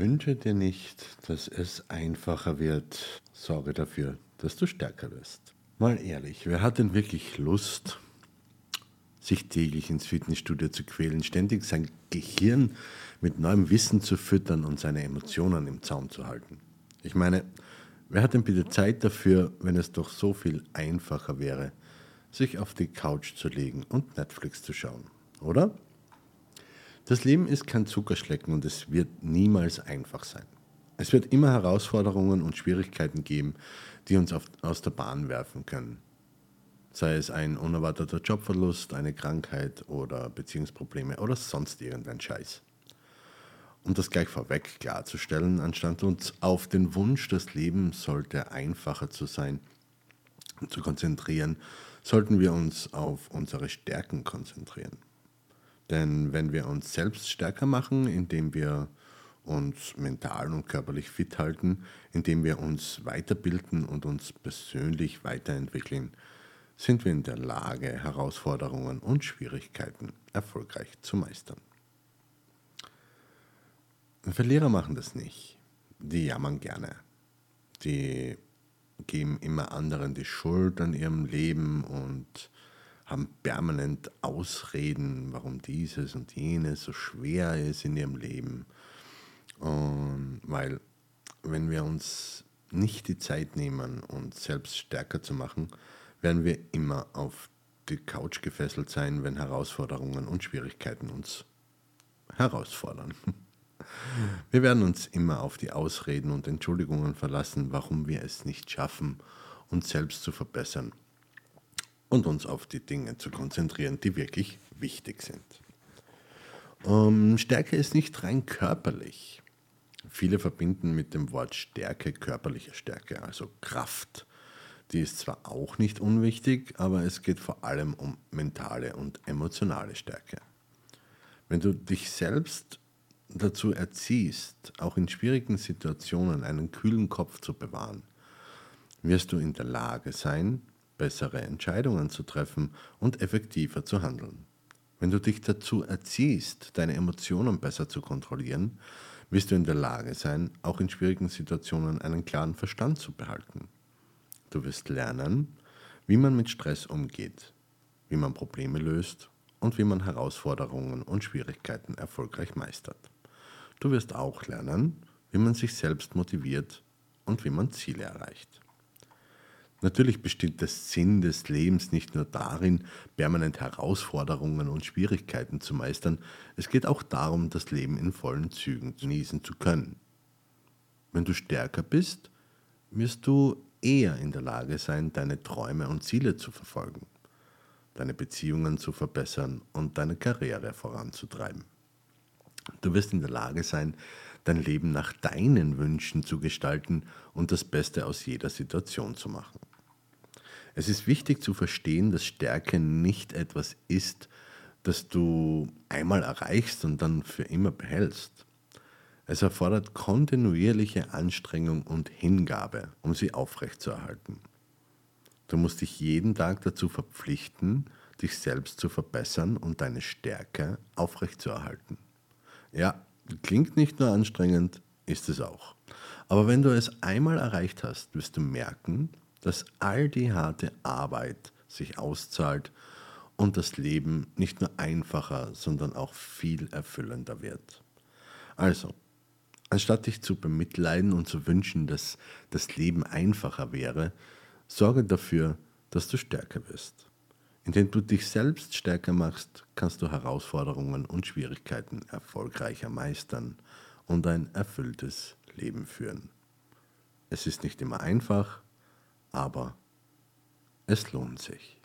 Wünsche dir nicht, dass es einfacher wird. Sorge dafür, dass du stärker wirst. Mal ehrlich, wer hat denn wirklich Lust, sich täglich ins Fitnessstudio zu quälen, ständig sein Gehirn mit neuem Wissen zu füttern und seine Emotionen im Zaum zu halten? Ich meine, wer hat denn bitte Zeit dafür, wenn es doch so viel einfacher wäre, sich auf die Couch zu legen und Netflix zu schauen, oder? Das Leben ist kein Zuckerschlecken und es wird niemals einfach sein. Es wird immer Herausforderungen und Schwierigkeiten geben, die uns auf, aus der Bahn werfen können. Sei es ein unerwarteter Jobverlust, eine Krankheit oder Beziehungsprobleme oder sonst irgendein Scheiß. Um das gleich vorweg klarzustellen, anstatt uns auf den Wunsch, das Leben sollte einfacher zu sein, zu konzentrieren, sollten wir uns auf unsere Stärken konzentrieren. Denn wenn wir uns selbst stärker machen, indem wir uns mental und körperlich fit halten, indem wir uns weiterbilden und uns persönlich weiterentwickeln, sind wir in der Lage, Herausforderungen und Schwierigkeiten erfolgreich zu meistern. Verlierer machen das nicht. Die jammern gerne. Die geben immer anderen die Schuld an ihrem Leben und haben permanent Ausreden, warum dieses und jenes so schwer ist in ihrem Leben. Und weil wenn wir uns nicht die Zeit nehmen, uns selbst stärker zu machen, werden wir immer auf die Couch gefesselt sein, wenn Herausforderungen und Schwierigkeiten uns herausfordern. Wir werden uns immer auf die Ausreden und Entschuldigungen verlassen, warum wir es nicht schaffen, uns selbst zu verbessern und uns auf die Dinge zu konzentrieren, die wirklich wichtig sind. Ähm, Stärke ist nicht rein körperlich. Viele verbinden mit dem Wort Stärke körperliche Stärke, also Kraft. Die ist zwar auch nicht unwichtig, aber es geht vor allem um mentale und emotionale Stärke. Wenn du dich selbst dazu erziehst, auch in schwierigen Situationen einen kühlen Kopf zu bewahren, wirst du in der Lage sein, bessere Entscheidungen zu treffen und effektiver zu handeln. Wenn du dich dazu erziehst, deine Emotionen besser zu kontrollieren, wirst du in der Lage sein, auch in schwierigen Situationen einen klaren Verstand zu behalten. Du wirst lernen, wie man mit Stress umgeht, wie man Probleme löst und wie man Herausforderungen und Schwierigkeiten erfolgreich meistert. Du wirst auch lernen, wie man sich selbst motiviert und wie man Ziele erreicht. Natürlich besteht der Sinn des Lebens nicht nur darin, permanent Herausforderungen und Schwierigkeiten zu meistern, es geht auch darum, das Leben in vollen Zügen genießen zu können. Wenn du stärker bist, wirst du eher in der Lage sein, deine Träume und Ziele zu verfolgen, deine Beziehungen zu verbessern und deine Karriere voranzutreiben. Du wirst in der Lage sein, dein Leben nach deinen Wünschen zu gestalten und das Beste aus jeder Situation zu machen. Es ist wichtig zu verstehen, dass Stärke nicht etwas ist, das du einmal erreichst und dann für immer behältst. Es erfordert kontinuierliche Anstrengung und Hingabe, um sie aufrechtzuerhalten. Du musst dich jeden Tag dazu verpflichten, dich selbst zu verbessern und deine Stärke aufrechtzuerhalten. Ja, klingt nicht nur anstrengend, ist es auch. Aber wenn du es einmal erreicht hast, wirst du merken, dass all die harte Arbeit sich auszahlt und das Leben nicht nur einfacher, sondern auch viel erfüllender wird. Also, anstatt dich zu bemitleiden und zu wünschen, dass das Leben einfacher wäre, sorge dafür, dass du stärker wirst. Indem du dich selbst stärker machst, kannst du Herausforderungen und Schwierigkeiten erfolgreicher meistern und ein erfülltes Leben führen. Es ist nicht immer einfach, aber es lohnt sich.